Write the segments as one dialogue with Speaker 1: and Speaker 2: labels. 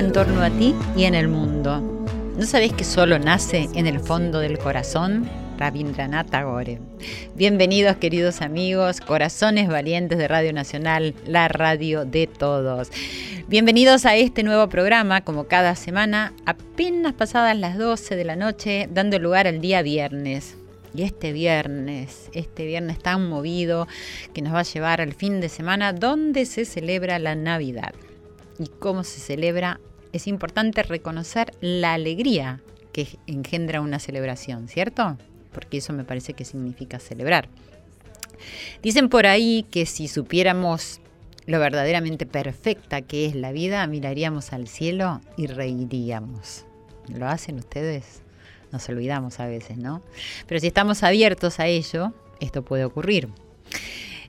Speaker 1: en
Speaker 2: torno a ti y en el mundo. ¿No sabés que solo nace en el fondo del corazón? Rabindranath Tagore. Bienvenidos queridos amigos, corazones valientes de Radio Nacional, la radio de todos. Bienvenidos a este nuevo programa, como cada semana, apenas pasadas las 12 de la noche, dando lugar al día viernes. Y este viernes, este viernes tan movido que nos va a llevar al fin de semana donde se celebra la Navidad. ¿Y cómo se celebra? Es importante reconocer la alegría que engendra una celebración, ¿cierto? Porque eso me parece que significa celebrar. Dicen por ahí que si supiéramos lo verdaderamente perfecta que es la vida, miraríamos al cielo y reiríamos. ¿Lo hacen ustedes? Nos olvidamos a veces, ¿no? Pero si estamos abiertos a ello, esto puede ocurrir.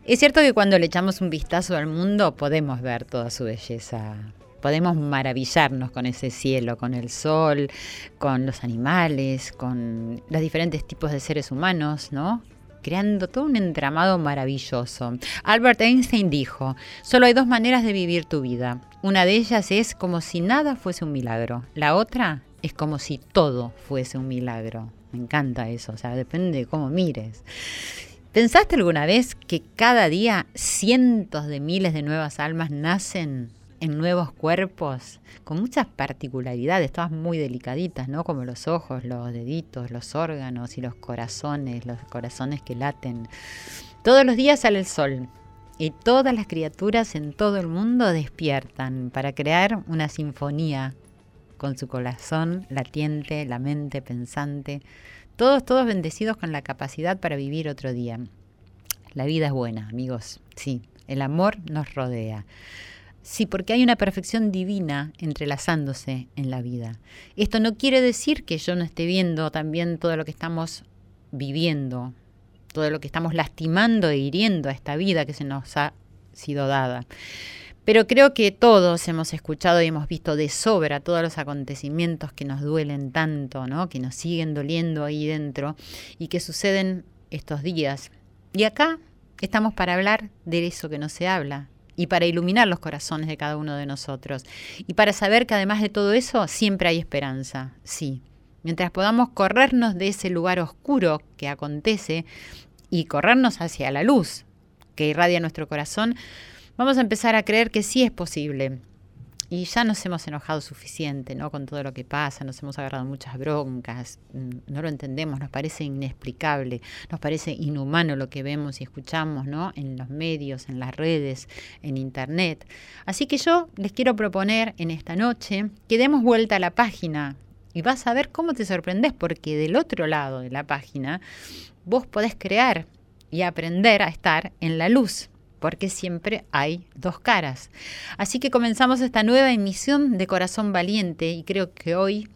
Speaker 2: Es cierto que cuando le echamos un vistazo al mundo podemos ver toda su belleza. Podemos maravillarnos con ese cielo, con el sol, con los animales, con los diferentes tipos de seres humanos, ¿no? creando todo un entramado maravilloso. Albert Einstein dijo, solo hay dos maneras de vivir tu vida. Una de ellas es como si nada fuese un milagro. La otra es como si todo fuese un milagro. Me encanta eso, o sea, depende de cómo mires. ¿Pensaste alguna vez que cada día cientos de miles de nuevas almas nacen en nuevos cuerpos con muchas particularidades, todas muy delicaditas, ¿no? Como los ojos, los deditos, los órganos y los corazones, los corazones que laten. Todos los días sale el sol y todas las criaturas en todo el mundo despiertan para crear una sinfonía con su corazón latiente, la mente pensante, todos, todos bendecidos con la capacidad para vivir otro día. La vida es buena, amigos, sí, el amor nos rodea. Sí, porque hay una perfección divina entrelazándose en la vida. Esto no quiere decir que yo no esté viendo también todo lo que estamos viviendo, todo lo que estamos lastimando e hiriendo a esta vida que se nos ha sido dada. Pero creo que todos hemos escuchado y hemos visto de sobra todos los acontecimientos que nos duelen tanto, ¿no? que nos siguen doliendo ahí dentro y que suceden estos días. Y acá estamos para hablar de eso que no se habla, y para iluminar los corazones de cada uno de nosotros. Y para saber que además de todo eso, siempre hay esperanza, sí. Mientras podamos corrernos de ese lugar oscuro que acontece y corrernos hacia la luz que irradia nuestro corazón, vamos a empezar a creer que sí es posible, y ya nos hemos enojado suficiente, ¿no? Con todo lo que pasa, nos hemos agarrado muchas broncas, mm, no lo entendemos, nos parece inexplicable, nos parece inhumano lo que vemos y escuchamos, ¿no? En los medios, en las redes, en internet. Así que yo les quiero proponer en esta noche que demos vuelta a la página y vas a ver cómo te sorprendes porque del otro lado de la página vos podés crear y aprender a estar en la luz porque siempre hay dos caras. Así que comenzamos esta nueva emisión de Corazón Valiente y creo que hoy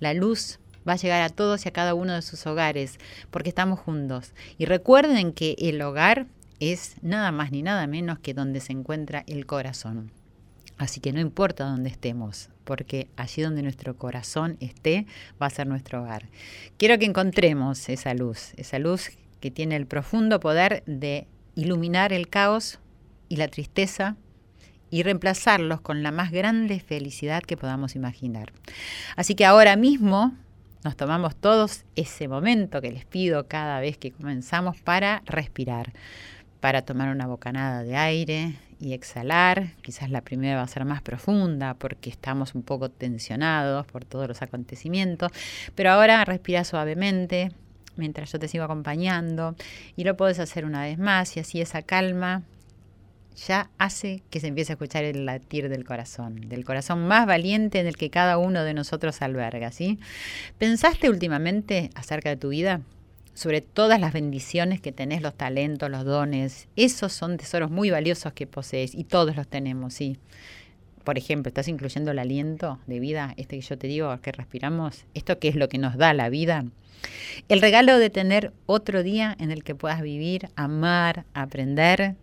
Speaker 2: la luz va a llegar a todos y a cada uno de sus hogares, porque estamos juntos. Y recuerden que el hogar es nada más ni nada menos que donde se encuentra el corazón. Así que no importa dónde estemos, porque allí donde nuestro corazón esté va a ser nuestro hogar. Quiero que encontremos esa luz, esa luz que tiene el profundo poder de iluminar el caos y la tristeza y reemplazarlos con la más grande felicidad que podamos imaginar. Así que ahora mismo nos tomamos todos ese momento que les pido cada vez que comenzamos para respirar, para tomar una bocanada de aire y exhalar. Quizás la primera va a ser más profunda porque estamos un poco tensionados por todos los acontecimientos, pero ahora respira suavemente, mientras yo te sigo acompañando y lo puedes hacer una vez más y así esa calma ya hace que se empiece a escuchar el latir del corazón, del corazón más valiente en el que cada uno de nosotros alberga, ¿sí? ¿Pensaste últimamente acerca de tu vida? Sobre todas las bendiciones que tenés, los talentos, los dones, esos son tesoros muy valiosos que posees y todos los tenemos, ¿sí? Por ejemplo, estás incluyendo el aliento de vida, este que yo te digo, que respiramos, esto que es lo que nos da la vida. El regalo de tener otro día en el que puedas vivir, amar, aprender,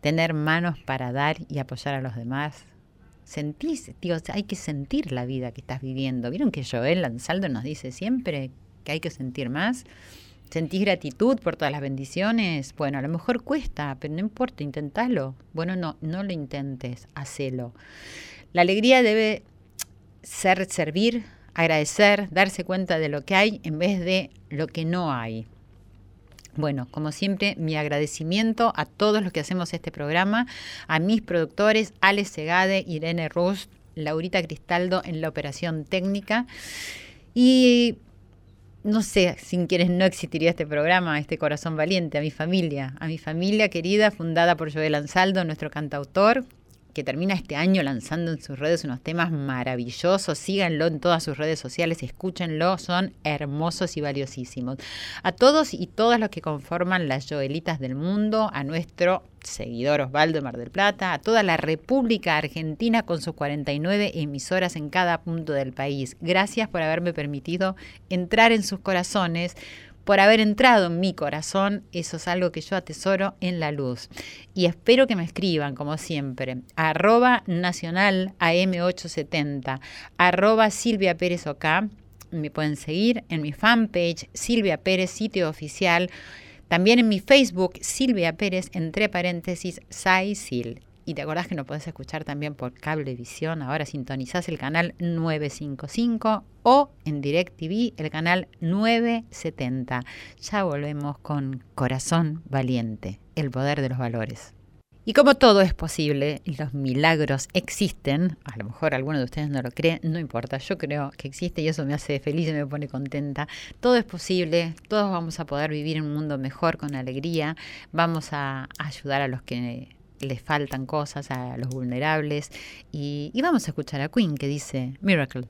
Speaker 2: tener manos para dar y apoyar a los demás. Sentís, tío, hay que sentir la vida que estás viviendo. ¿Vieron que Joel Lanzaldo nos dice siempre que hay que sentir más? ¿Sentís gratitud por todas las bendiciones? Bueno, a lo mejor cuesta, pero no importa, intentalo. Bueno, no, no lo intentes, hacelo. La alegría debe ser servir, agradecer, darse cuenta de lo que hay en vez de lo que no hay. Bueno, como siempre, mi agradecimiento a todos los que hacemos este programa, a mis productores, Alex Segade, Irene Rust, Laurita Cristaldo en la operación técnica. Y no sé, sin quienes no existiría este programa, este corazón valiente, a mi familia, a mi familia querida, fundada por Joel Ansaldo, nuestro cantautor, que termina este año lanzando en sus redes unos temas maravillosos. Síganlo en todas sus redes sociales, escúchenlo, son hermosos y valiosísimos. A todos y todas los que conforman las Joelitas del mundo, a nuestro seguidor Osvaldo Mar del Plata, a toda la República Argentina con sus 49 emisoras en cada punto del país. Gracias por haberme permitido entrar en sus corazones por haber entrado en mi corazón. Eso es algo que yo atesoro en la luz. Y espero que me escriban, como siempre, arroba nacional AM870, arroba Silvia Pérez Oca. Me pueden seguir en mi fanpage Silvia Pérez, sitio oficial. También en mi Facebook, Silvia Pérez, entre paréntesis, Saisil. Y te acordás que nos podés escuchar también por Cablevisión. Ahora sintonizás el canal 955 o en DirecTV el canal 970. Ya volvemos con Corazón Valiente, el poder de los valores. Y como todo es posible, los milagros existen, a lo mejor alguno de ustedes no lo cree, no importa, yo creo que existe y eso me hace feliz y me pone contenta. Todo es posible, todos vamos a poder vivir en un mundo mejor, con alegría, vamos a ayudar a los que les faltan cosas a los vulnerables. Y, y vamos a escuchar a Queen que dice Miracle.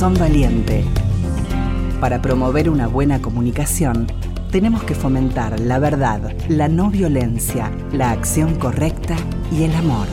Speaker 3: Corazón Valiente. Para promover una buena comunicación, tenemos que fomentar la verdad, la no violencia, la acción correcta y el amor.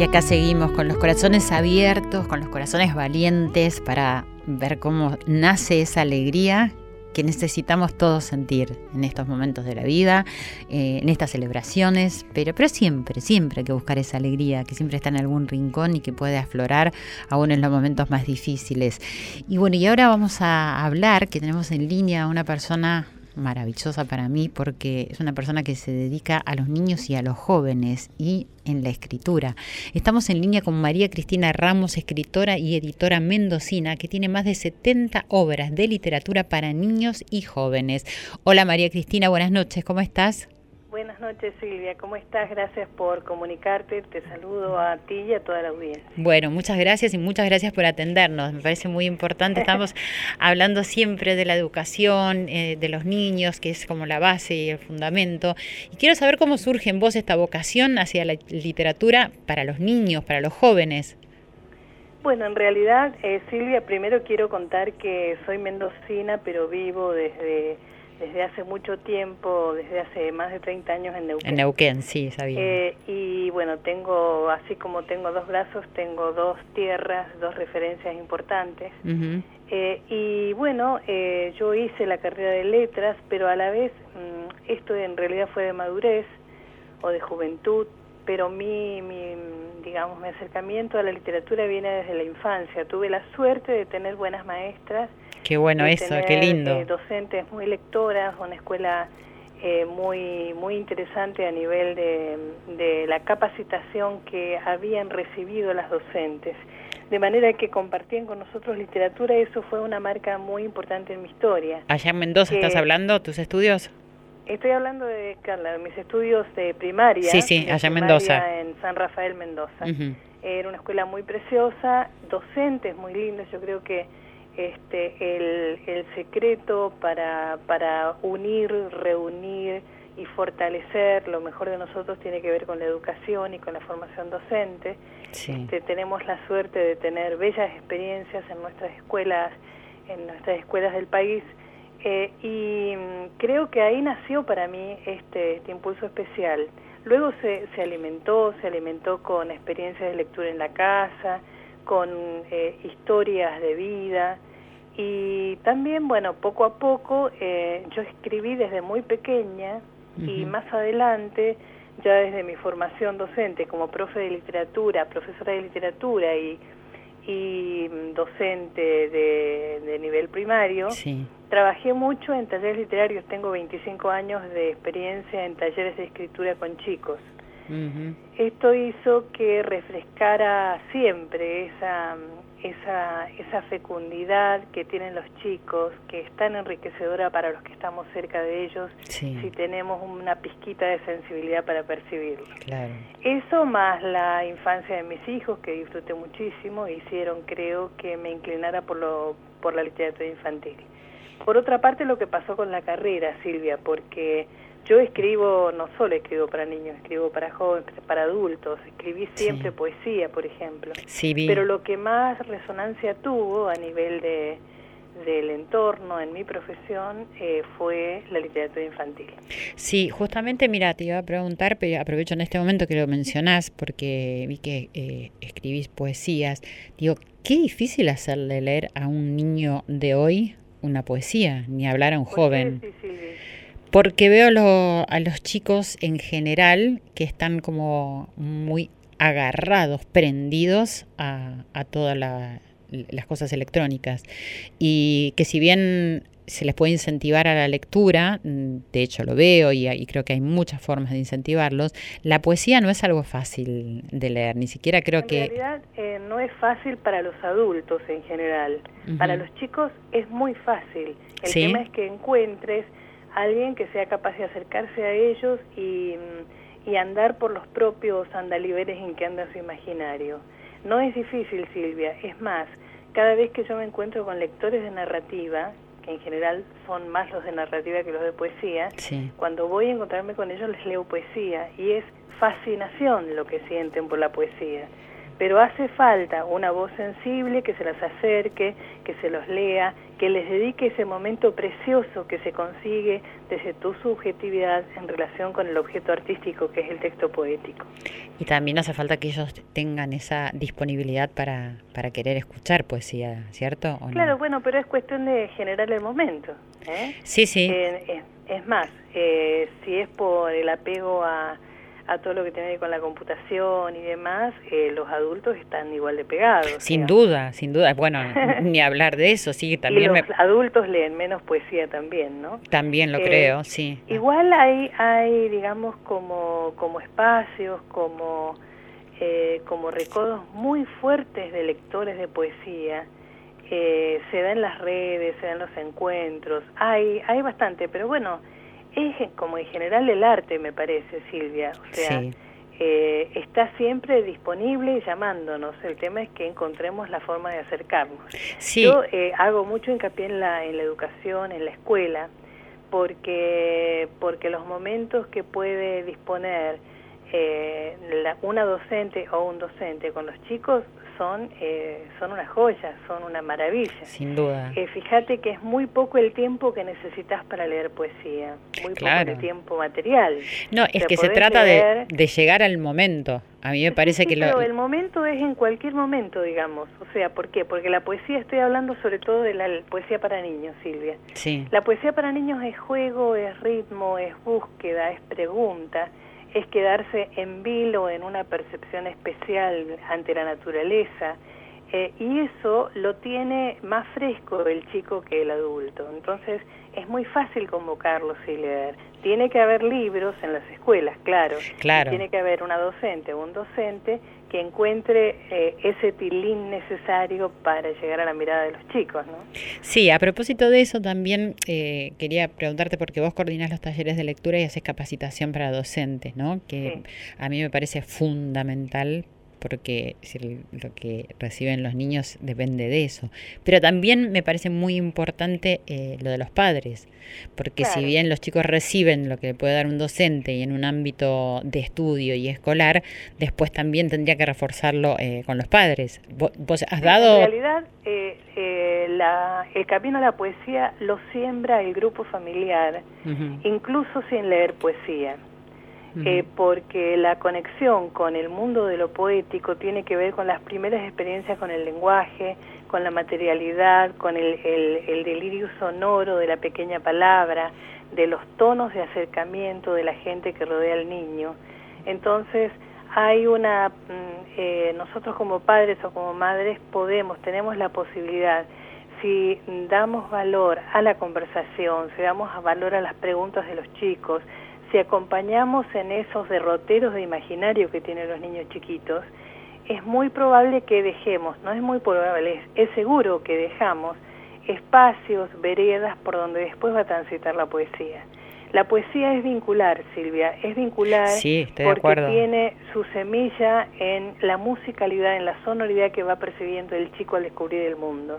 Speaker 2: Y acá seguimos con los corazones abiertos, con los corazones valientes para ver cómo nace esa alegría que necesitamos todos sentir en estos momentos de la vida, eh, en estas celebraciones, pero, pero siempre, siempre hay que buscar esa alegría que siempre está en algún rincón y que puede aflorar aún en los momentos más difíciles. Y bueno, y ahora vamos a hablar que tenemos en línea a una persona maravillosa para mí porque es una persona que se dedica a los niños y a los jóvenes y en la escritura. Estamos en línea con María Cristina Ramos, escritora y editora mendocina, que tiene más de 70 obras de literatura para niños y jóvenes. Hola María Cristina, buenas noches, ¿cómo estás?
Speaker 4: Buenas noches Silvia, ¿cómo estás? Gracias por comunicarte, te saludo a ti y a toda la audiencia.
Speaker 2: Bueno, muchas gracias y muchas gracias por atendernos, me parece muy importante, estamos hablando siempre de la educación, eh, de los niños, que es como la base y el fundamento, y quiero saber cómo surge en vos esta vocación hacia la literatura para los niños, para los jóvenes.
Speaker 4: Bueno, en realidad, eh, Silvia, primero quiero contar que soy mendocina, pero vivo desde desde hace mucho tiempo, desde hace más de 30 años en Neuquén.
Speaker 2: En Neuquén, sí, sabía.
Speaker 4: Eh, y bueno, tengo, así como tengo dos brazos, tengo dos tierras, dos referencias importantes. eh, y bueno, eh, yo hice la carrera de letras, pero a la vez mmm, esto en realidad fue de madurez o de juventud, pero mi, mi, digamos, mi acercamiento a la literatura viene desde la infancia. Tuve la suerte de tener buenas maestras
Speaker 2: Qué bueno eso, qué lindo.
Speaker 4: Eh, docentes muy lectoras, una escuela eh, muy muy interesante a nivel de, de, la capacitación que habían recibido las docentes. De manera que compartían con nosotros literatura y eso fue una marca muy importante en mi historia.
Speaker 2: ¿Allá en Mendoza estás hablando, tus estudios?
Speaker 4: Estoy hablando de, Carla, de mis estudios de primaria.
Speaker 2: Sí, sí, allá en Mendoza.
Speaker 4: En San Rafael, Mendoza. Uh -huh. Era una escuela muy preciosa, docentes muy lindos, yo creo que este, el, el secreto para, para unir, reunir y fortalecer lo mejor de nosotros tiene que ver con la educación y con la formación docente.
Speaker 2: Sí.
Speaker 4: Este, tenemos la suerte de tener bellas experiencias en nuestras escuelas, en nuestras escuelas del país, eh, y creo que ahí nació para mí este, este impulso especial. Luego se, se alimentó, se alimentó con experiencias de lectura en la casa, con eh, historias de vida y también, bueno, poco a poco eh, yo escribí desde muy pequeña uh -huh. y más adelante, ya desde mi formación docente como profe de literatura, profesora de literatura y, y docente de, de nivel primario,
Speaker 2: sí.
Speaker 4: trabajé mucho en talleres literarios, tengo 25 años de experiencia en talleres de escritura con chicos.
Speaker 2: Uh -huh.
Speaker 4: Esto hizo que refrescara siempre esa, esa, esa fecundidad que tienen los chicos, que es tan enriquecedora para los que estamos cerca de ellos,
Speaker 2: sí.
Speaker 4: si tenemos una pizquita de sensibilidad para percibirlo.
Speaker 2: Claro.
Speaker 4: Eso más la infancia de mis hijos, que disfruté muchísimo, hicieron creo que me inclinara por, lo, por la literatura infantil. Por otra parte, lo que pasó con la carrera, Silvia, porque yo escribo, no solo escribo para niños, escribo para jóvenes, para adultos, escribí siempre
Speaker 2: sí.
Speaker 4: poesía, por ejemplo.
Speaker 2: Sí, vi.
Speaker 4: Pero lo que más resonancia tuvo a nivel de del entorno en mi profesión eh, fue la literatura infantil.
Speaker 2: Sí, justamente, mira, te iba a preguntar, pero aprovecho en este momento que lo mencionás, porque vi que eh, escribís poesías. Digo, qué difícil hacerle leer a un niño de hoy una poesía, ni hablar a un joven.
Speaker 4: Sí, sí, sí.
Speaker 2: Porque veo lo, a los chicos en general que están como muy agarrados, prendidos a, a todas la, las cosas electrónicas. Y que si bien se les puede incentivar a la lectura, de hecho lo veo y, y, creo que hay muchas formas de incentivarlos, la poesía no es algo fácil de leer, ni siquiera creo
Speaker 4: en
Speaker 2: que...
Speaker 4: En realidad eh, no es fácil para los adultos en general, uh -huh. para los chicos es muy fácil. El
Speaker 2: ¿Sí?
Speaker 4: tema es que encuentres alguien que sea capaz de acercarse a ellos y, y andar por los propios andaliveres en que anda su imaginario. No es difícil, Silvia, es más, cada vez que yo me encuentro con lectores de narrativa, que en general son más los de narrativa que los de poesía, cuando voy a encontrarme con ellos les leo poesía y es fascinación lo que sienten por la poesía. Pero hace falta una voz sensible que se las acerque, que se los lea, que les dedique ese momento precioso que se consigue desde tu subjetividad en relación con el objeto artístico que es el texto poético.
Speaker 2: Y también hace falta que ellos tengan esa disponibilidad para, para querer escuchar poesía, ¿cierto?
Speaker 4: claro, bueno, pero es cuestión de generar el momento. ¿eh?
Speaker 2: Sí, sí.
Speaker 4: Eh, es, más, eh, si es por el apego a a todo lo que tiene que ver con la computación y demás, eh, los adultos están igual de pegados.
Speaker 2: Sin duda, sin duda. Bueno, ni hablar de eso, sí, también.
Speaker 4: Y los adultos leen menos poesía también, ¿no?
Speaker 2: También lo eh, creo, sí.
Speaker 4: Igual hay, hay digamos, como, como espacios, como, eh, como recodos muy fuertes de lectores de poesía. se da en las redes, se dan los encuentros, hay, hay bastante, pero bueno, es como en general el arte, me parece, Silvia. O sea, eh, está siempre disponible y llamándonos. El tema es que encontremos la forma de acercarnos. Yo eh, hago mucho hincapié en la, en la educación, en la escuela, porque, porque los momentos que puede disponer eh, una docente o un docente con los chicos son, eh, son una joya, son una maravilla.
Speaker 2: Sin duda.
Speaker 4: Eh, fíjate que es muy poco el tiempo que necesitas para leer poesía, muy poco el tiempo material.
Speaker 2: No, es que se trata de, de, llegar al momento. A mí me parece que
Speaker 4: pero el momento es en cualquier momento, digamos. O sea, ¿por qué? Porque la poesía, estoy hablando sobre todo de la poesía para niños, Silvia.
Speaker 2: Sí.
Speaker 4: La poesía para niños es juego, es ritmo, es búsqueda, es pregunta es quedarse en vilo en una percepción especial ante la naturaleza. Eh, y eso lo tiene más fresco el chico que el adulto. Entonces es muy fácil convocarlos y leer. Tiene que haber libros en las escuelas, claro.
Speaker 2: claro.
Speaker 4: tiene que haber una docente o un docente que encuentre eh, ese tilín necesario para llegar a la mirada de los chicos, ¿no?
Speaker 2: Sí, a propósito de eso también eh, quería preguntarte porque vos coordinás los talleres de lectura y haces capacitación para docentes, ¿no? Que a mí me parece fundamental porque lo que reciben los niños depende de eso. Pero también me parece muy importante eh, lo de los padres, porque si bien los chicos reciben lo que le puede dar un docente y en un ámbito de estudio y escolar, después también tendría que reforzarlo eh, con los padres. ¿Vos, has dado...?
Speaker 4: En realidad, eh, la, el camino a la poesía lo siembra el grupo familiar, incluso sin leer poesía. Eh, porque la conexión con el mundo de lo poético tiene que ver con las primeras experiencias con el lenguaje, con la materialidad, con el, el, delirio sonoro de la pequeña palabra, de los tonos de acercamiento de la gente que rodea al niño. Entonces, hay una, mm, eh, nosotros como padres o como madres podemos, tenemos la posibilidad, si damos valor a la conversación, si damos valor a las preguntas de los chicos, si acompañamos en esos derroteros de imaginario que tienen los niños chiquitos, es muy probable que dejemos, no es muy probable, es, seguro que dejamos espacios, veredas por donde después va a transitar la poesía. La poesía es vincular, Silvia, es vincular porque tiene su semilla en la musicalidad, en la sonoridad que va percibiendo el chico al descubrir el mundo.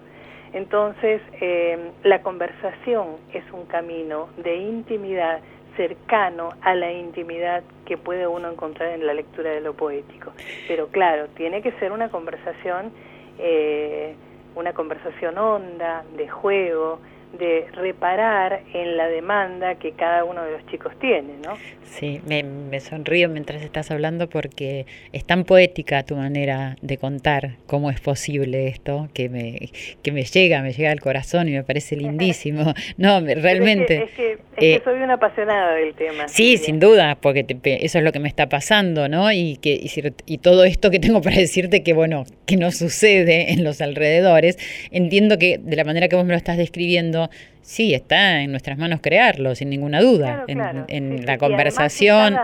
Speaker 4: Entonces, eh, la conversación es un camino de intimidad, cercano a la intimidad que puede uno encontrar en la lectura de lo poético. Pero claro, tiene que ser una conversación, eh, una conversación honda, de juego, de reparar en la demanda que cada uno de los chicos tiene, ¿no?
Speaker 2: Sí, me, me, sonrío mientras estás hablando porque es tan poética tu manera de contar cómo es posible esto que me, que me llega, me llega al corazón y me parece lindísimo. No, realmente.
Speaker 4: Es que, es que, soy una apasionada del tema.
Speaker 2: Sí, sin duda, porque eso es lo que me está pasando, ¿no? Y, que, y, y todo esto que tengo para decirte que, bueno, que no sucede en los alrededores, entiendo que de la manera que vos me lo estás describiendo, sí, está en nuestras manos crearlo, sin ninguna duda, en, la conversación.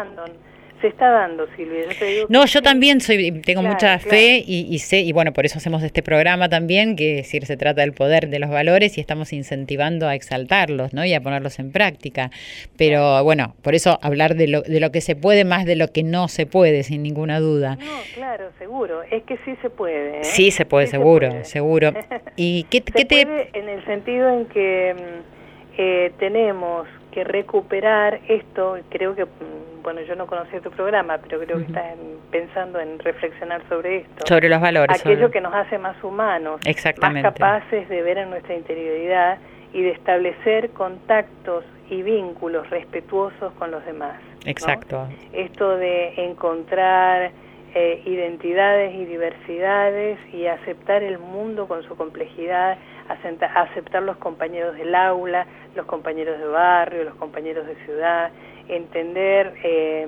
Speaker 4: Se está dando, Silvia.
Speaker 2: no, yo también soy, tengo mucha fe y, sé, y bueno, por eso hacemos este programa también, que decir, se trata del poder de los valores y estamos incentivando a exaltarlos, ¿no? Y a ponerlos en práctica. Pero bueno, por eso hablar de lo, de lo que se puede más de lo que no se puede, sin ninguna duda.
Speaker 4: No, claro, seguro. Es que sí se puede. ¿eh?
Speaker 2: Sí se puede, seguro, seguro. ¿Y qué,
Speaker 4: qué te...? Puede en el sentido en que mm, eh, tenemos que recuperar esto, creo que, mm, bueno, yo no conocía tu programa, pero creo que estás pensando en reflexionar sobre esto.
Speaker 2: Sobre los valores.
Speaker 4: Aquello que nos hace más humanos, más capaces de ver en nuestra interioridad y de establecer contactos y vínculos respetuosos con los demás.
Speaker 2: Exacto.
Speaker 4: Esto de encontrar eh, identidades y diversidades y aceptar el mundo con su complejidad, aceptar los compañeros del aula, los compañeros de barrio, los compañeros de ciudad, entender, eh,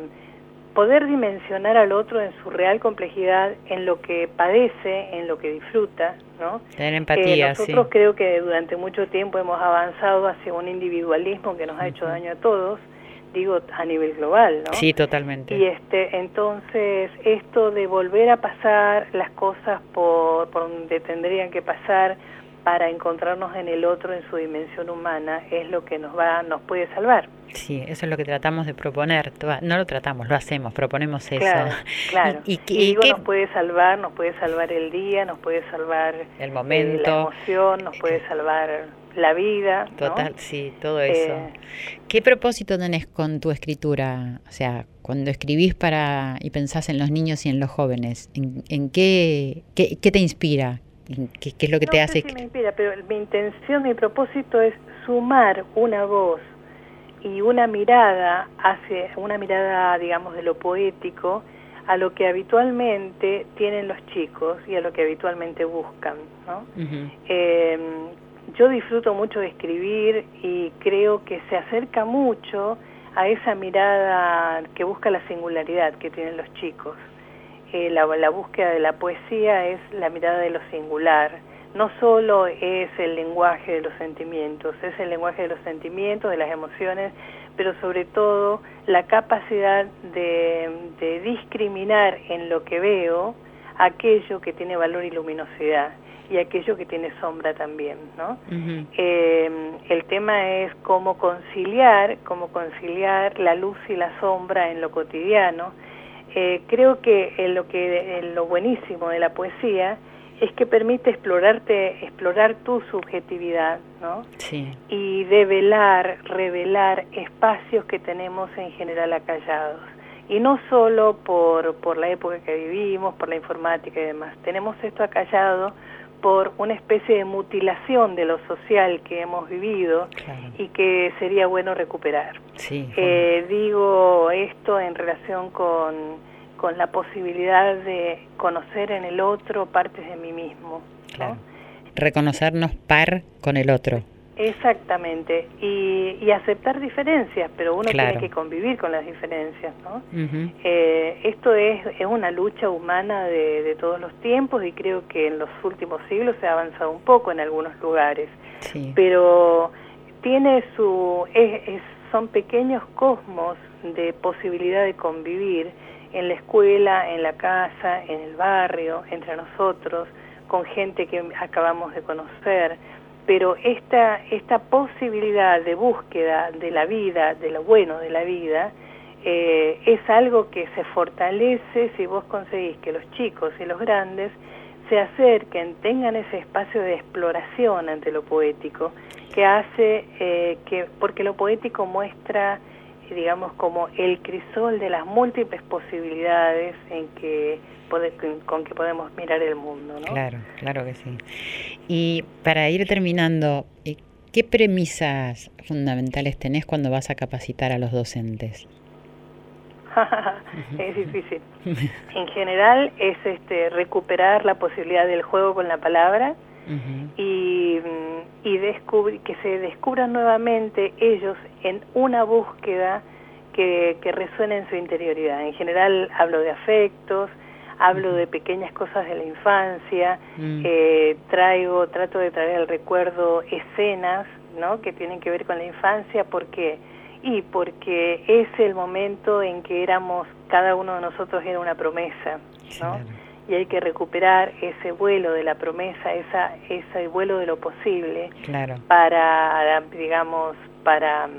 Speaker 4: poder dimensionar al otro en su real complejidad, en lo que padece, en lo que disfruta, ¿no?
Speaker 2: Tener empatía,
Speaker 4: eh, nosotros creo que durante mucho tiempo hemos avanzado hacia un individualismo que nos ha hecho daño a todos, digo a nivel global, ¿no?
Speaker 2: Sí, totalmente.
Speaker 4: Y este, entonces esto de volver a pasar las cosas por, por donde tendrían que pasar, para encontrarnos en el otro en su dimensión humana es lo que nos va nos puede salvar.
Speaker 2: Sí, eso es lo que tratamos de proponer. No lo tratamos, lo hacemos, proponemos eso.
Speaker 4: Claro, claro. Y, digo, nos puede salvar, nos puede salvar el día, nos puede salvar
Speaker 2: el momento,
Speaker 4: la emoción, nos puede salvar la vida.
Speaker 2: Total, sí, todo eso. Eh, ¿Qué propósito tenés con tu escritura? O sea, cuando escribís para y pensás en los niños y en los jóvenes, ¿en, qué, qué, qué te inspira? ¿Qué, es lo que te hace?
Speaker 4: Si me inspira, pero mi intención, mi propósito es sumar una voz y una mirada hacia una mirada, digamos, de lo poético a lo que habitualmente tienen los chicos y a lo que habitualmente buscan, ¿no? Em, yo disfruto mucho de escribir y creo que se acerca mucho a esa mirada que busca la singularidad que tienen los chicos. Eh, la, la, búsqueda de la poesía es la mirada de lo singular. No solo es el lenguaje de los sentimientos, es el lenguaje de los sentimientos, de las emociones, pero sobre todo la capacidad de, de discriminar en lo que veo aquello que tiene valor y luminosidad y aquello que tiene sombra también, ¿no? eh, el tema es cómo conciliar, cómo conciliar la luz y la sombra en lo cotidiano, eh, creo que lo que lo buenísimo de la poesía es que permite explorarte, explorar tu subjetividad, ¿no?
Speaker 2: Sí.
Speaker 4: Y develar, revelar espacios que tenemos en general acallados. Y no solo por, por la época que vivimos, por la informática y demás. Tenemos esto acallado por una especie de mutilación de lo social que hemos vivido y que sería bueno recuperar.
Speaker 2: Sí,
Speaker 4: eh, digo esto en relación con, con, la posibilidad de conocer en el otro partes de mí mismo.
Speaker 2: Reconocernos par con el otro.
Speaker 4: Exactamente, y, y, aceptar diferencias, pero uno tiene que convivir con las diferencias, ¿no? eh, esto es, es una lucha humana de, de, todos los tiempos y creo que en los últimos siglos se ha avanzado un poco en algunos lugares, pero tiene su, es, son pequeños cosmos de posibilidad de convivir en la escuela, en la casa, en el barrio, entre nosotros, con gente que acabamos de conocer, pero esta, esta posibilidad de búsqueda de la vida, de lo bueno de la vida, eh, es algo que se fortalece si vos conseguís que los chicos y los grandes se acerquen, tengan ese espacio de exploración ante lo poético, que hace eh, que, porque lo poético muestra, digamos, como el crisol de las múltiples posibilidades en que con que podemos mirar el mundo. ¿no?
Speaker 2: Claro, claro que sí. Y para ir terminando, eh, ¿qué premisas fundamentales tenés cuando vas a capacitar a los docentes?
Speaker 4: es difícil. En general es este recuperar la posibilidad del juego con la palabra y, y que se descubran nuevamente ellos en una búsqueda que, que resuene en su interioridad. En general hablo de afectos, hablo de pequeñas cosas de la infancia, mm. eh, traigo, trato de traer al recuerdo escenas, ¿no? Que tienen que ver con la infancia, porque Y porque es el momento en que éramos, cada uno de nosotros era una promesa, ¿no? Y hay que recuperar ese vuelo de la promesa, esa, ese vuelo de lo posible,
Speaker 2: claro.
Speaker 4: para, digamos, para mm,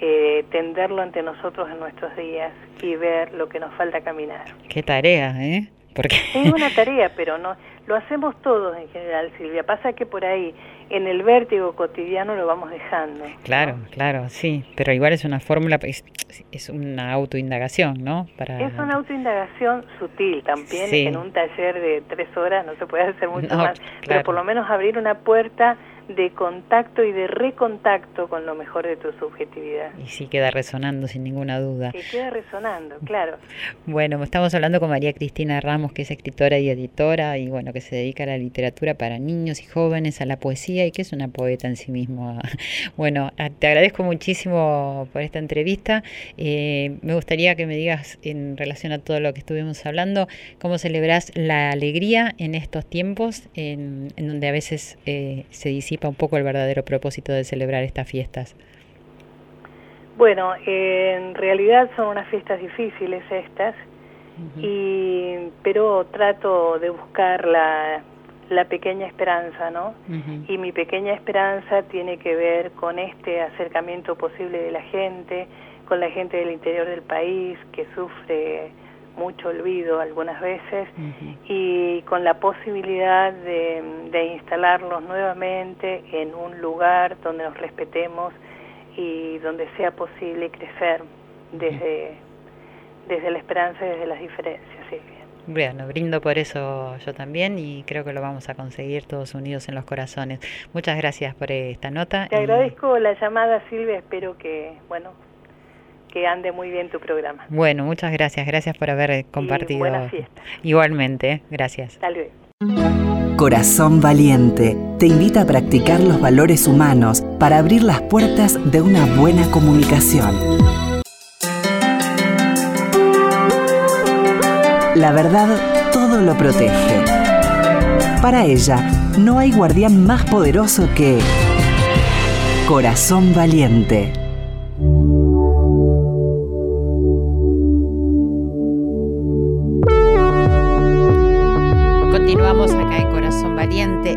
Speaker 4: eh, tenderlo ante nosotros en nuestros días y ver lo que nos falta caminar.
Speaker 2: Qué tarea, ¿eh?
Speaker 4: Porque... Es una tarea, pero no lo hacemos todos en general, Silvia. Pasa que por ahí, en el vértigo cotidiano, lo vamos dejando.
Speaker 2: Claro, claro, sí. Pero igual es una fórmula, es, es una autoindagación, ¿no?
Speaker 4: Para... Es una autoindagación sutil también. En un taller de tres horas no se puede hacer mucho más. Pero por lo menos abrir una puerta de contacto y de recontacto con lo mejor de tu subjetividad.
Speaker 2: Y sí queda resonando sin ninguna duda.
Speaker 4: Que queda resonando, claro.
Speaker 2: Bueno, estamos hablando con María Cristina Ramos, que es escritora y editora y bueno, que se dedica a la literatura para niños y jóvenes, a la poesía y que es una poeta en sí mismo. Bueno, te agradezco muchísimo por esta entrevista. Eh, me gustaría que me digas en relación a todo lo que estuvimos hablando, cómo celebras la alegría en estos tiempos en, donde a veces eh, se un poco el verdadero propósito de celebrar estas fiestas?
Speaker 4: Bueno, en realidad son unas fiestas difíciles estas, y, pero trato de buscar la, la pequeña esperanza, ¿no? Y mi pequeña esperanza tiene que ver con este acercamiento posible de la gente, con la gente del interior del país que sufre mucho olvido algunas veces y con la posibilidad de, instalarlos nuevamente en un lugar donde nos respetemos y donde sea posible crecer desde, desde la esperanza y desde las diferencias, Silvia.
Speaker 2: Bueno, brindo por eso yo también y creo que lo vamos a conseguir todos unidos en los corazones. Muchas gracias por esta nota.
Speaker 4: Te agradezco la llamada, Silvia. Espero que, bueno, que ande muy bien tu programa.
Speaker 2: Bueno, muchas gracias, gracias por haber compartido.
Speaker 4: buenas fiestas.
Speaker 2: Igualmente, gracias.
Speaker 4: Hasta luego.
Speaker 3: Corazón Valiente te invita a practicar los valores humanos para abrir las puertas de una buena comunicación. La verdad todo lo protege. Para ella, no hay guardián más poderoso que Corazón Valiente.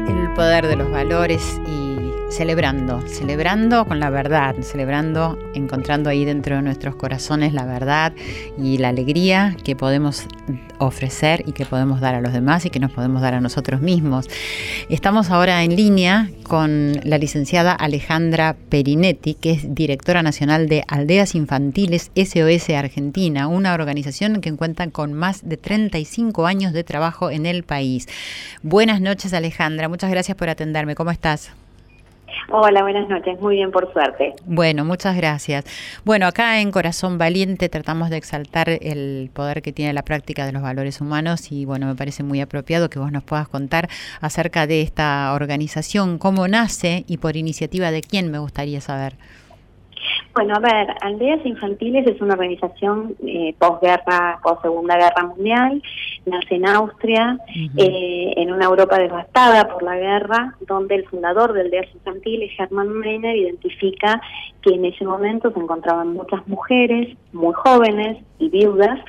Speaker 2: El poder de los valores y celebrando, celebrando con la verdad, celebrando, encontrando ahí dentro de nuestros corazones la verdad y la alegría que podemos ofrecer y que podemos dar a los demás y que nos podemos dar a nosotros mismos. Estamos ahora en línea con la licenciada Alejandra Perinetti, que es directora nacional de Aldeas Infantiles SOS Argentina, una organización que cuenta con más de 35 años de trabajo en el país. Buenas noches Alejandra, muchas gracias por atenderme. ¿Cómo estás?
Speaker 5: Hola, buenas noches. Muy bien, por suerte.
Speaker 2: Bueno, muchas gracias. Bueno, acá en Corazón Valiente tratamos de exaltar el poder que tiene la práctica de los valores humanos y bueno, me parece muy apropiado que vos nos puedas contar acerca de esta organización, cómo nace y por iniciativa de quién me gustaría saber.
Speaker 5: Bueno, a ver, Aldeas Infantiles es una organización eh, posguerra, post Segunda Guerra Mundial, nace en Austria, eh, en una Europa devastada por la guerra, donde el fundador de Aldeas Infantiles, Hermann Meiner, identifica que en ese momento se encontraban muchas mujeres muy jóvenes y viudas,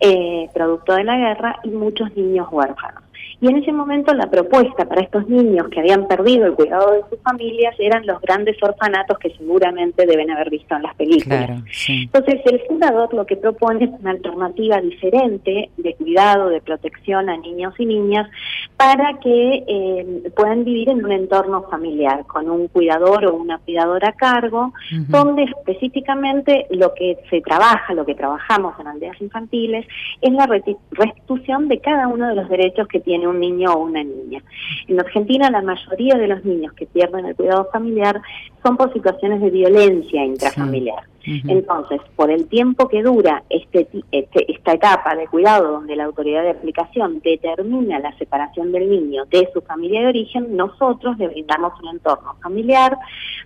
Speaker 5: eh, producto de la guerra, y muchos niños huérfanos. Y en ese momento la propuesta para estos niños que habían perdido el cuidado de sus familias eran los grandes orfanatos que seguramente deben haber visto en las películas. Entonces el fundador lo que propone es una alternativa diferente de cuidado, de protección a niños y niñas para que eh, puedan vivir en un entorno familiar, con un cuidador o una cuidadora a cargo, donde específicamente lo que se trabaja, lo que trabajamos en aldeas infantiles, es la restitución de cada uno de los derechos que tiene un niño o una niña. En Argentina la mayoría de los niños que pierden el cuidado familiar son por situaciones de violencia intrafamiliar. Entonces, por el tiempo que dura este, este, esta etapa de cuidado donde la autoridad de aplicación determina la separación del niño de su familia de origen, nosotros le brindamos un entorno familiar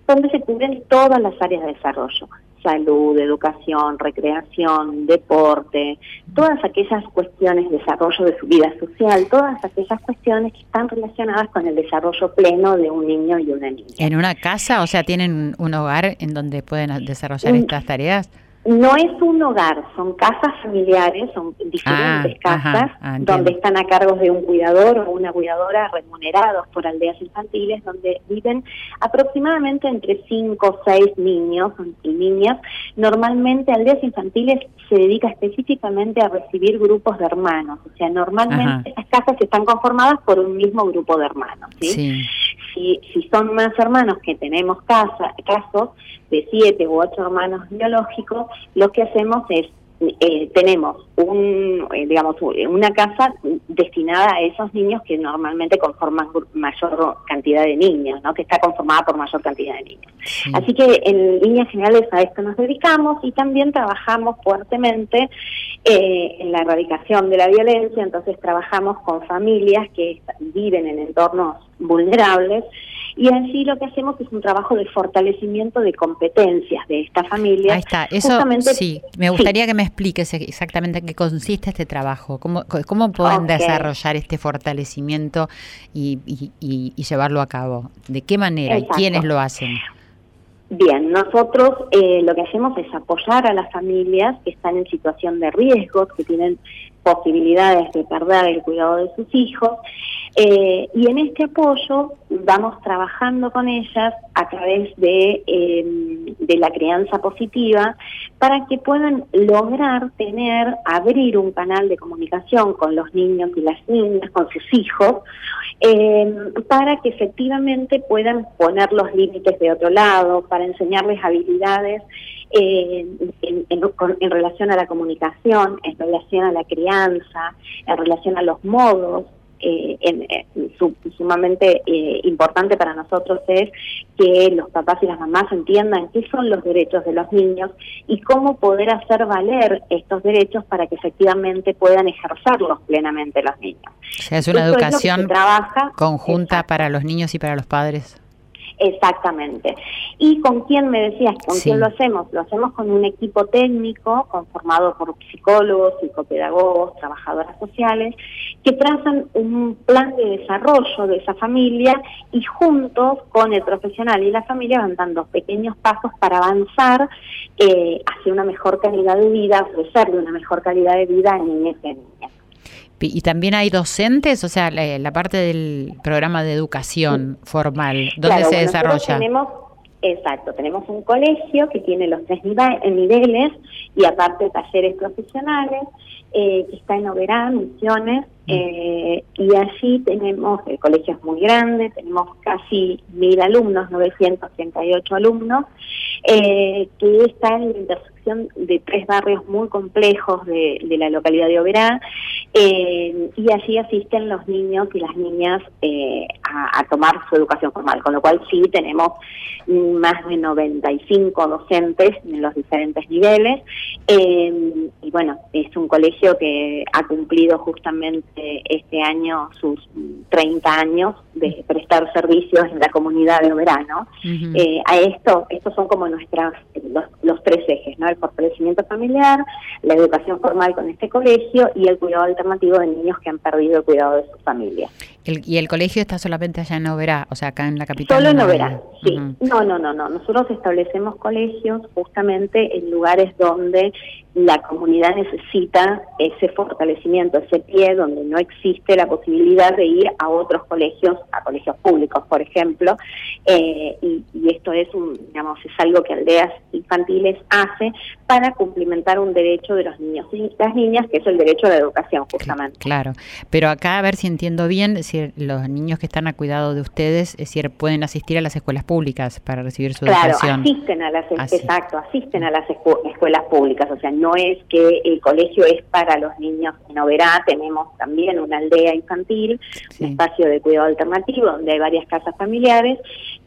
Speaker 5: donde se cubren todas las áreas de desarrollo salud, educación, recreación, deporte, todas aquellas cuestiones, desarrollo de su vida social, todas aquellas cuestiones que están relacionadas con el desarrollo pleno de un niño y una niña.
Speaker 2: ¿En una casa? O sea, ¿tienen un hogar en donde pueden desarrollar estas tareas?
Speaker 5: No es un hogar, son casas familiares, son diferentes
Speaker 2: Ah,
Speaker 5: casas
Speaker 2: ajá, ah,
Speaker 5: donde están a cargo de un cuidador o una cuidadora remunerados por aldeas infantiles, donde viven aproximadamente entre 5 o 6 niños y niñas. Normalmente aldeas infantiles se dedica específicamente a recibir grupos de hermanos, o sea, normalmente estas casas están conformadas por un mismo grupo de hermanos. ¿sí?
Speaker 2: Sí.
Speaker 5: Si, si son más hermanos que tenemos casa, casos de siete u ocho hermanos biológicos, lo que hacemos es eh, tenemos un eh, digamos una casa destinada a esos niños que normalmente conforman mayor cantidad de niños, ¿no? que está conformada por mayor cantidad de niños.
Speaker 2: sí.
Speaker 5: Así que en líneas generales a esto nos dedicamos y también trabajamos fuertemente eh, en la erradicación de la violencia, entonces trabajamos con familias que viven en entornos vulnerables y así lo que hacemos es un trabajo de fortalecimiento de competencias de esta familia.
Speaker 2: Ahí está, eso sí, me gustaría que me expliques exactamente en qué consiste este trabajo, cómo, cómo pueden desarrollar este fortalecimiento y, y- y- y llevarlo a cabo, de qué manera
Speaker 5: Exacto.
Speaker 2: y quiénes lo hacen.
Speaker 5: Bien, nosotros eh, lo que hacemos es apoyar a las familias que están en situación de riesgo, que tienen posibilidades de perder el cuidado de sus hijos, eh, y en este apoyo vamos trabajando con ellas a través de, eh, de la crianza positiva para que puedan lograr tener, abrir un canal de comunicación con los niños y las niñas, con sus hijos, eh, para que efectivamente puedan poner los límites de otro lado, para enseñarles habilidades eh, en relación a la comunicación, en relación a la crianza, en relación a los modos. Eh, en- su- sumamente eh, importante para nosotros es que los papás y las mamás entiendan qué son los derechos de los niños y cómo poder hacer valer estos derechos para que efectivamente puedan ejercerlos plenamente los niños.
Speaker 2: O sea, es una
Speaker 5: Esto
Speaker 2: educación
Speaker 5: trabaja
Speaker 2: conjunta
Speaker 5: Exacto.
Speaker 2: para los niños y para los padres.
Speaker 5: Exactamente. ¿Y con quién me decías? ¿Con
Speaker 2: Sí.
Speaker 5: quién lo hacemos? Lo hacemos con un equipo técnico conformado por psicólogos, psicopedagogos, trabajadoras sociales, que trazan un plan de desarrollo de esa familia y juntos con el profesional y la familia van dando pequeños pasos para avanzar eh, hacia una mejor calidad de vida, ofrecerle una mejor calidad de vida a niñas y a niñas.
Speaker 2: Y también hay docentes, o sea, la, la parte del programa de educación formal, ¿dónde
Speaker 5: Claro,
Speaker 2: se
Speaker 5: bueno,
Speaker 2: desarrolla?
Speaker 5: Tenemos, exacto, tenemos un colegio que tiene los tres eh, niveles y aparte talleres profesionales, eh, que está en Oberá, Misiones. Eh, y allí tenemos, el colegio es muy grande, tenemos casi mil alumnos, 938 alumnos, eh, que está en la intersección de tres barrios muy complejos de, de la localidad de Oberá, eh, y allí asisten los niños y las niñas eh, a, a tomar su educación formal, con lo cual sí tenemos mm, más de 95 docentes en los diferentes niveles, eh, y bueno, es un colegio que ha cumplido justamente este año sus mm, 30 años de prestar servicios en la comunidad de Oberá,
Speaker 2: Ujú.
Speaker 5: eh, a esto, estos son como nuestras los, los tres ejes, ¿no? El fortalecimiento familiar, la educación formal con este colegio y el cuidado alternativo de niños que han perdido el cuidado de su familia.
Speaker 2: El- y el colegio está solamente allá en Oberá, o sea, acá en la capital.
Speaker 5: Solo en Oberá, sí. No, no, no, no. Nosotros establecemos colegios justamente en lugares donde la comunidad necesita ese fortalecimiento, ese pie, donde no existe la posibilidad de ir a otros colegios, a colegios públicos, por ejemplo, eh, y, y esto es un, digamos, es algo que aldeas infantiles hace para cumplimentar un derecho de los niños y las niñas, que es el derecho a la educación, justamente.
Speaker 2: Claro, pero acá a ver si entiendo bien, si los niños que están a cuidado de ustedes, es decir, pueden asistir a las escuelas públicas para recibir su
Speaker 5: Claro,
Speaker 2: educación.
Speaker 5: asisten a las
Speaker 2: Así.
Speaker 5: exacto, asisten a las escu- escuelas públicas, o sea, no es que el colegio es para los niños en Oberá, tenemos también una aldea infantil,
Speaker 2: Sí.
Speaker 5: un espacio de cuidado alternativo donde hay varias casas familiares,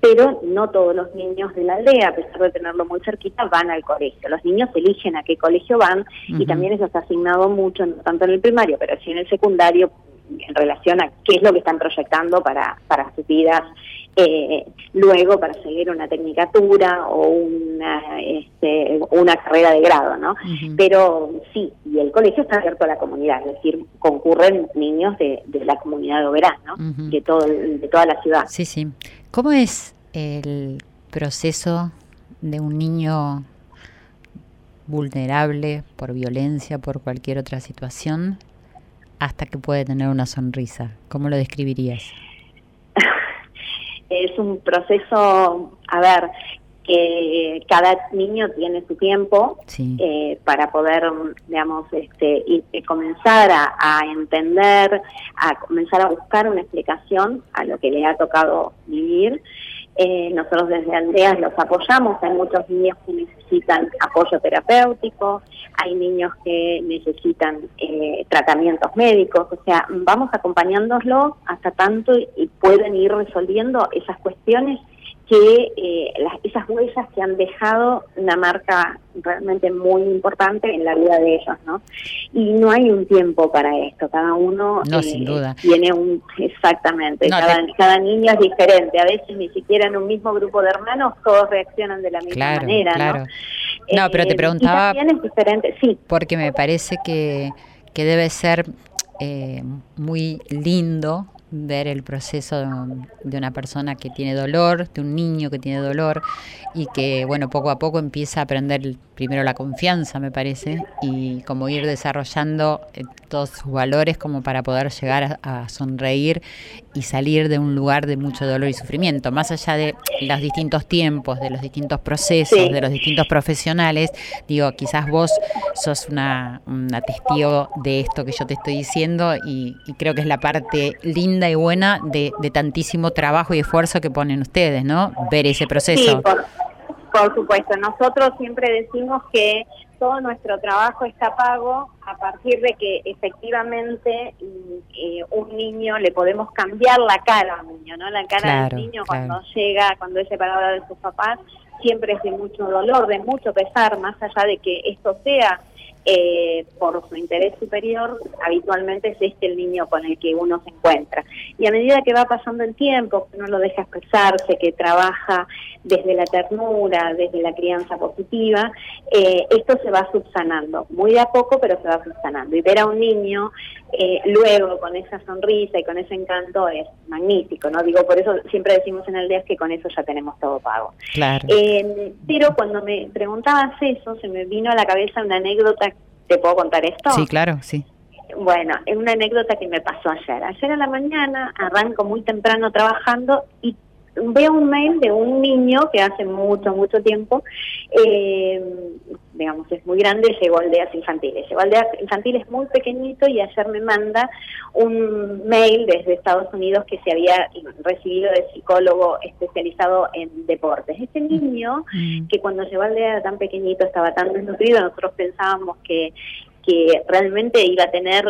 Speaker 5: pero no todos los niños de la aldea, a pesar de tenerlo muy cerquita, van al colegio. Los niños eligen a qué colegio van y también eso está asignado mucho, no tanto en el primario, pero sí en el secundario, en relación a qué es lo que están proyectando para, para sus vidas eh, luego para seguir una tecnicatura o un una este, una carrera de grado, ¿no? Pero sí, y el colegio está abierto a la comunidad, es decir, concurren niños de, la comunidad de Oberá, ¿no? de, todo, de toda la ciudad.
Speaker 2: Sí, sí. ¿Cómo es el proceso de un niño vulnerable por violencia, por cualquier otra situación, hasta que puede tener una sonrisa? ¿Cómo lo describirías?
Speaker 5: es un proceso, a ver, que cada niño tiene su tiempo eh, para poder, digamos, este, y, comenzar a, a, entender, a comenzar a buscar una explicación a lo que le ha tocado vivir. Eh, nosotros desde Aldeas los apoyamos, hay muchos niños que necesitan apoyo terapéutico, hay niños que necesitan eh, tratamientos médicos, o sea, vamos acompañándolos hasta tanto y pueden ir resolviendo esas cuestiones que eh, las, esas huellas que han dejado una marca realmente muy importante en la vida de ellos, ¿no? Y no hay un tiempo para esto, cada uno
Speaker 2: no, sin eh, duda.
Speaker 5: tiene un, exactamente, cada, cada niño es diferente, a veces ni siquiera en un mismo grupo de hermanos todos reaccionan de la misma manera,
Speaker 2: claro. ¿no? No, pero te eh, preguntaba...
Speaker 5: es diferente, sí.
Speaker 2: Porque me parece que, que debe ser muy lindo ver el proceso de una persona que tiene dolor, de un niño que tiene dolor y que, bueno, poco a poco empieza a aprender primero la confianza, me parece, y como ir desarrollando eh, todos sus valores como para poder llegar a, sonreír y salir de un lugar de mucho dolor y sufrimiento, más allá de los distintos tiempos, de los distintos procesos, de los distintos profesionales, digo, quizás vos sos una, testigo de esto que yo te estoy diciendo y, creo que es la parte linda y buena de, tantísimo trabajo y esfuerzo que ponen ustedes, ¿no? Ver ese proceso.
Speaker 5: Por supuesto, nosotros siempre decimos que todo nuestro trabajo está pago a partir de que efectivamente eh, un niño le podemos cambiar la cara al niño, ¿no? La cara del niño cuando llega, cuando es separado de sus papás, siempre es de mucho dolor, de mucho pesar, más allá de que esto sea eh, por su interés superior, habitualmente es este el niño con el que uno se encuentra. Y a medida que va pasando el tiempo, que uno lo deja expresarse, que trabaja desde la ternura, desde la crianza positiva, eh, esto se va subsanando, muy de a poco, pero se va subsanando. Y ver a un niño eh, luego con esa sonrisa y con ese encanto es magnífico, ¿no? Digo, por eso siempre decimos en el día que con eso ya tenemos todo pago.
Speaker 2: Claro.
Speaker 5: pero cuando me preguntabas eso, se me vino a la cabeza una anécdota ¿Te puedo contar esto?
Speaker 2: Sí, claro, sí.
Speaker 5: Bueno, es una anécdota que me pasó ayer. Ayer a la mañana arranco muy temprano trabajando y veo un mail de un niño que hace mucho, mucho tiempo, eh, digamos, es muy grande, llegó a aldeas infantiles. Llegó a aldeas infantiles muy pequeñito y ayer me manda un mail desde Estados Unidos que se había recibido de psicólogo especializado en deportes. Este niño, mm. que cuando llegó a aldea tan pequeñito, estaba tan desnutrido, nosotros pensábamos que que realmente iba a tener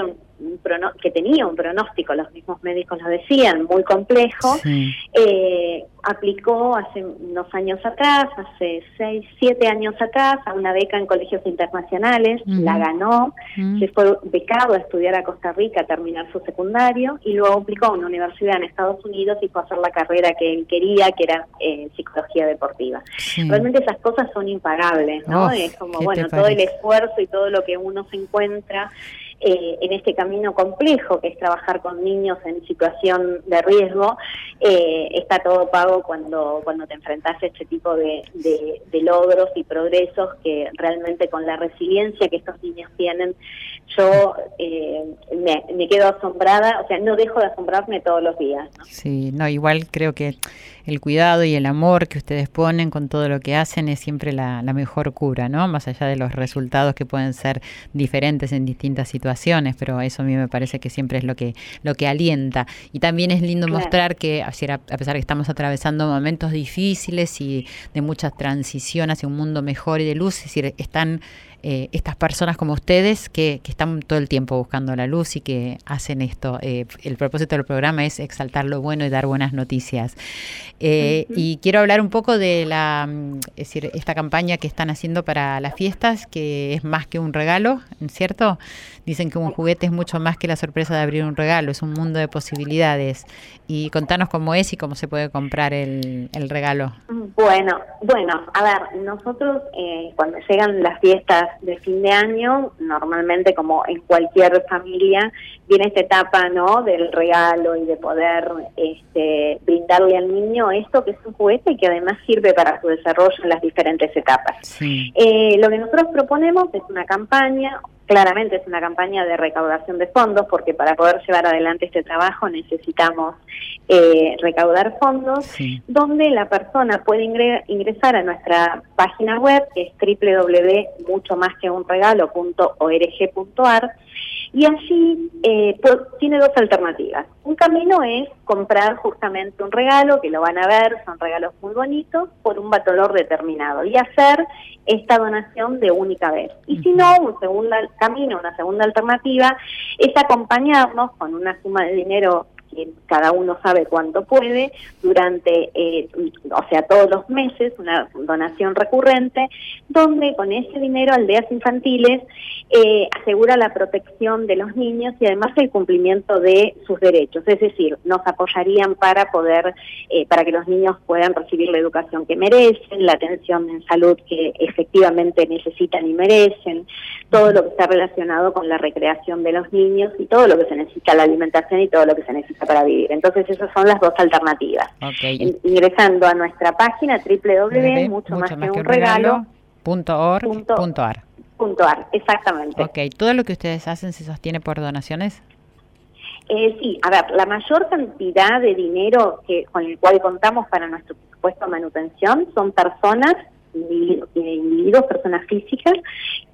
Speaker 5: que tenía un pronóstico, los mismos médicos lo decían, muy complejo, eh, aplicó hace unos años atrás, hace seis, siete años atrás, a una beca en colegios internacionales, la ganó, se fue becado a estudiar a Costa Rica, a terminar su secundario, y luego aplicó a una universidad en Estados Unidos y fue a hacer la carrera que él quería, que era eh, psicología deportiva. Realmente esas cosas son impagables, ¿no? es como, bueno, todo el esfuerzo y todo lo que uno se encuentra eh, en este camino complejo que es trabajar con niños en situación de riesgo, eh, está todo pago cuando, cuando te enfrentas a este tipo de, logros y progresos que realmente con la resiliencia que estos niños tienen, yo eh, me, quedo asombrada, o sea, no dejo de asombrarme todos los días.
Speaker 2: Sí, no, igual creo que el cuidado y el amor que ustedes ponen con todo lo que hacen es siempre la, la mejor cura, ¿no? Más allá de los resultados que pueden ser diferentes en distintas situaciones, pero eso a mí me parece que siempre es lo que, lo que alienta. Y también es lindo mostrar que, a pesar de que estamos atravesando momentos difíciles y de mucha transición hacia un mundo mejor y de luz, es decir, están eh, estas personas como ustedes que, que, están todo el tiempo buscando la luz y que hacen esto. Eh, el propósito del programa es exaltar lo bueno y dar buenas noticias. Eh, y quiero hablar un poco de la, es decir, esta campaña que están haciendo para las fiestas, que es más que un regalo, ¿cierto? Dicen que un juguete es mucho más que la sorpresa de abrir un regalo, es un mundo de posibilidades. Y contanos cómo es y cómo se puede comprar el, el regalo.
Speaker 5: Bueno, bueno, a ver, nosotros eh, cuando llegan las fiestas de fin de año, normalmente como en cualquier familia, viene esta etapa, ¿no? Del regalo y de poder este, brindarle al niño esto que es un juguete y que además sirve para su desarrollo en las diferentes etapas. Eh, lo que nosotros proponemos es una campaña Claramente es una campaña de recaudación de fondos porque para poder llevar adelante este trabajo necesitamos eh, recaudar fondos, donde la persona puede ingresar a nuestra página web que es www.muchomasqueunregalo.org.ar y allí eh, tiene dos alternativas. Un camino es comprar justamente un regalo, que lo van a ver, son regalos muy bonitos, por un valor determinado y hacer esta donación de única vez. Y si no, un segundo camino, una segunda alternativa, es acompañarnos con una suma de dinero cada uno sabe cuánto puede, durante, eh, o sea, todos los meses, una donación recurrente, donde con ese dinero Aldeas Infantiles eh, asegura la protección de los niños y además el cumplimiento de sus derechos. Es decir, nos apoyarían para poder, eh, para que los niños puedan recibir la educación que merecen, la atención en salud que efectivamente necesitan y merecen, todo lo que está relacionado con la recreación de los niños y todo lo que se necesita, la alimentación y todo lo que se necesita para vivir. Entonces esas son las dos alternativas. ingresando a nuestra página www, mucho, más, que, un regalo, exactamente.
Speaker 2: Ok, ¿todo lo que ustedes hacen se sostiene por donaciones?
Speaker 5: Eh, sí, a ver, la mayor cantidad de dinero que con el cual contamos para nuestro presupuesto de manutención son personas individuos, personas físicas,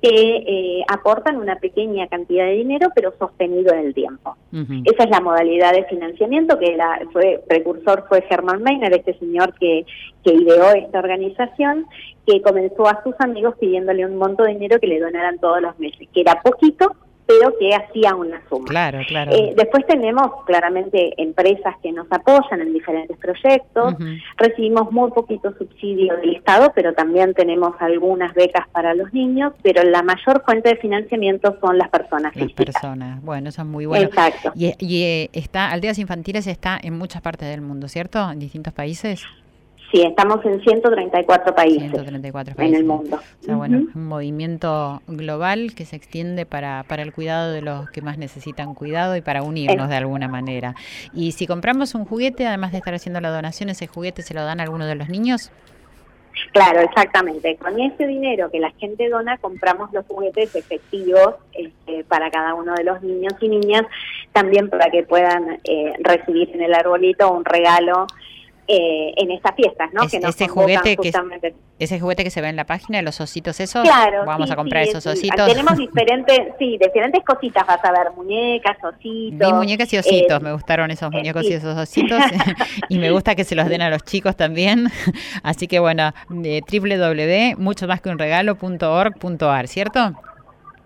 Speaker 5: que eh, aportan una pequeña cantidad de dinero, pero sostenido en el tiempo. Esa es la modalidad de financiamiento que la fue precursor fue Herman Meiner, este señor que, que ideó esta organización, que comenzó a sus amigos pidiéndole un monto de dinero que le donaran todos los meses, que era poquito, pero que hacía una suma.
Speaker 2: Claro, claro.
Speaker 5: Eh, después tenemos claramente empresas que nos apoyan en diferentes proyectos, recibimos muy poquito subsidio del Estado, pero también tenemos algunas becas para los niños, pero la mayor fuente de financiamiento son las personas.
Speaker 2: Las personas, bueno, eso es muy bueno.
Speaker 5: Exacto.
Speaker 2: Y, y eh, está, Aldeas Infantiles está en muchas partes del mundo, ¿cierto? En distintos países.
Speaker 5: Sí, estamos en 134 países, 134 países. en el mundo.
Speaker 2: O sea, bueno, un movimiento global que se extiende para, para el cuidado de los que más necesitan cuidado y para unirnos de alguna manera. Y si compramos un juguete, además de estar haciendo la donación, ¿ese juguete se lo dan a alguno de los niños?
Speaker 5: Claro, exactamente. Con ese dinero que la gente dona, compramos los juguetes efectivos este, para cada uno de los niños y niñas, también para que puedan eh, recibir en el arbolito un regalo eh, en estas fiestas, ¿no?
Speaker 2: que ese juguete que ese juguete que se ve en la página, los ositos esos.
Speaker 5: Claro.
Speaker 2: Vamos a comprar esos ositos.
Speaker 5: Tenemos diferentes, sí, diferentes cositas. Vas a ver muñecas, ositos.
Speaker 2: Vi muñecas y ositos. Eh, me gustaron esos muñecos y esos ositos. y me gusta que se los den a los chicos también. Así que bueno, eh, www, mucho más que un regalo.org.ar, ¿cierto?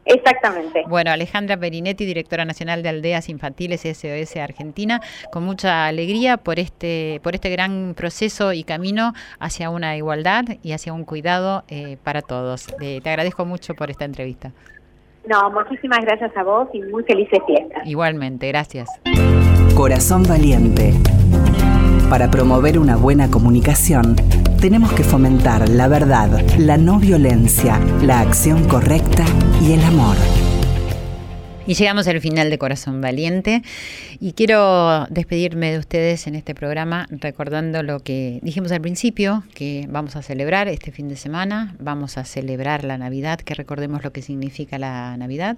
Speaker 5: Exactamente.
Speaker 2: Bueno, Alejandra Perinetti, directora nacional de Aldeas Infantiles SOS Argentina, con mucha alegría por este, por este gran proceso y camino hacia una igualdad y hacia un cuidado eh, para todos. te agradezco mucho por esta entrevista.
Speaker 5: No, muchísimas gracias a vos y muy felices fiestas.
Speaker 2: Igualmente, gracias.
Speaker 3: Corazón Valiente. Para promover una buena comunicación, tenemos que fomentar la verdad, la no violencia, la acción correcta y el amor.
Speaker 2: Y llegamos al final de Corazón Valiente y quiero despedirme de ustedes en este programa recordando lo que dijimos al principio, que vamos a celebrar este fin de semana, vamos a celebrar la Navidad, que recordemos lo que significa la Navidad,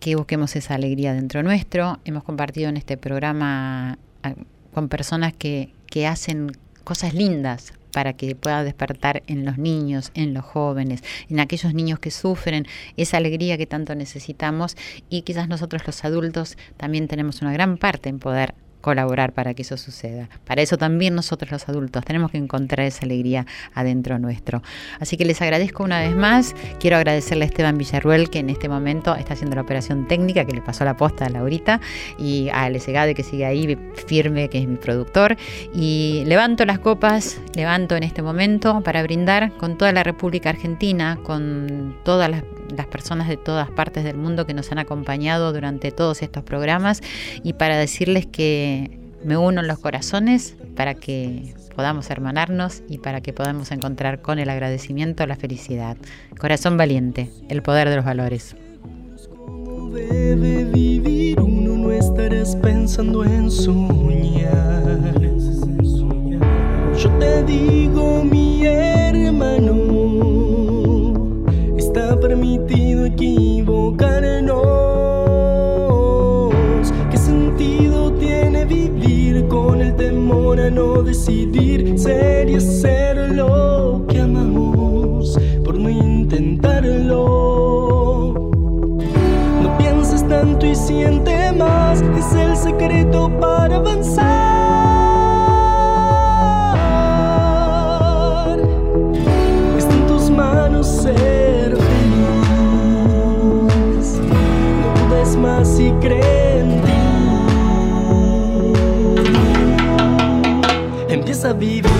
Speaker 2: que busquemos esa alegría dentro nuestro. Hemos compartido en este programa con personas que, que hacen cosas lindas para que pueda despertar en los niños, en los jóvenes, en aquellos niños que sufren esa alegría que tanto necesitamos. Y quizás nosotros los adultos también tenemos una gran parte en poder colaborar para que eso suceda. Para eso también nosotros los adultos tenemos que encontrar esa alegría adentro nuestro. Así que les agradezco una vez más. Quiero agradecerle a Esteban Villarruel que en este momento está haciendo la operación técnica que le pasó la posta a Laurita y a Ale que sigue ahí firme, que es mi productor. Y levanto las copas, levanto en este momento para brindar con toda la República Argentina, con todas las, las personas de todas partes del mundo que nos han acompañado durante todos estos programas y para decirles que me uno en los corazones para que podamos hermanarnos y para que podamos encontrar con el agradecimiento la felicidad. Corazón valiente, el poder de los valores.
Speaker 6: debe vivir uno, no estarás pensando en soñar. Yo te digo, mi hermano, está permitido equivocarnos. El temor a no decidir ser y hacer lo que amamos por no intentarlo? No pienses tanto y siente más, es el secreto para avanzar. Empieza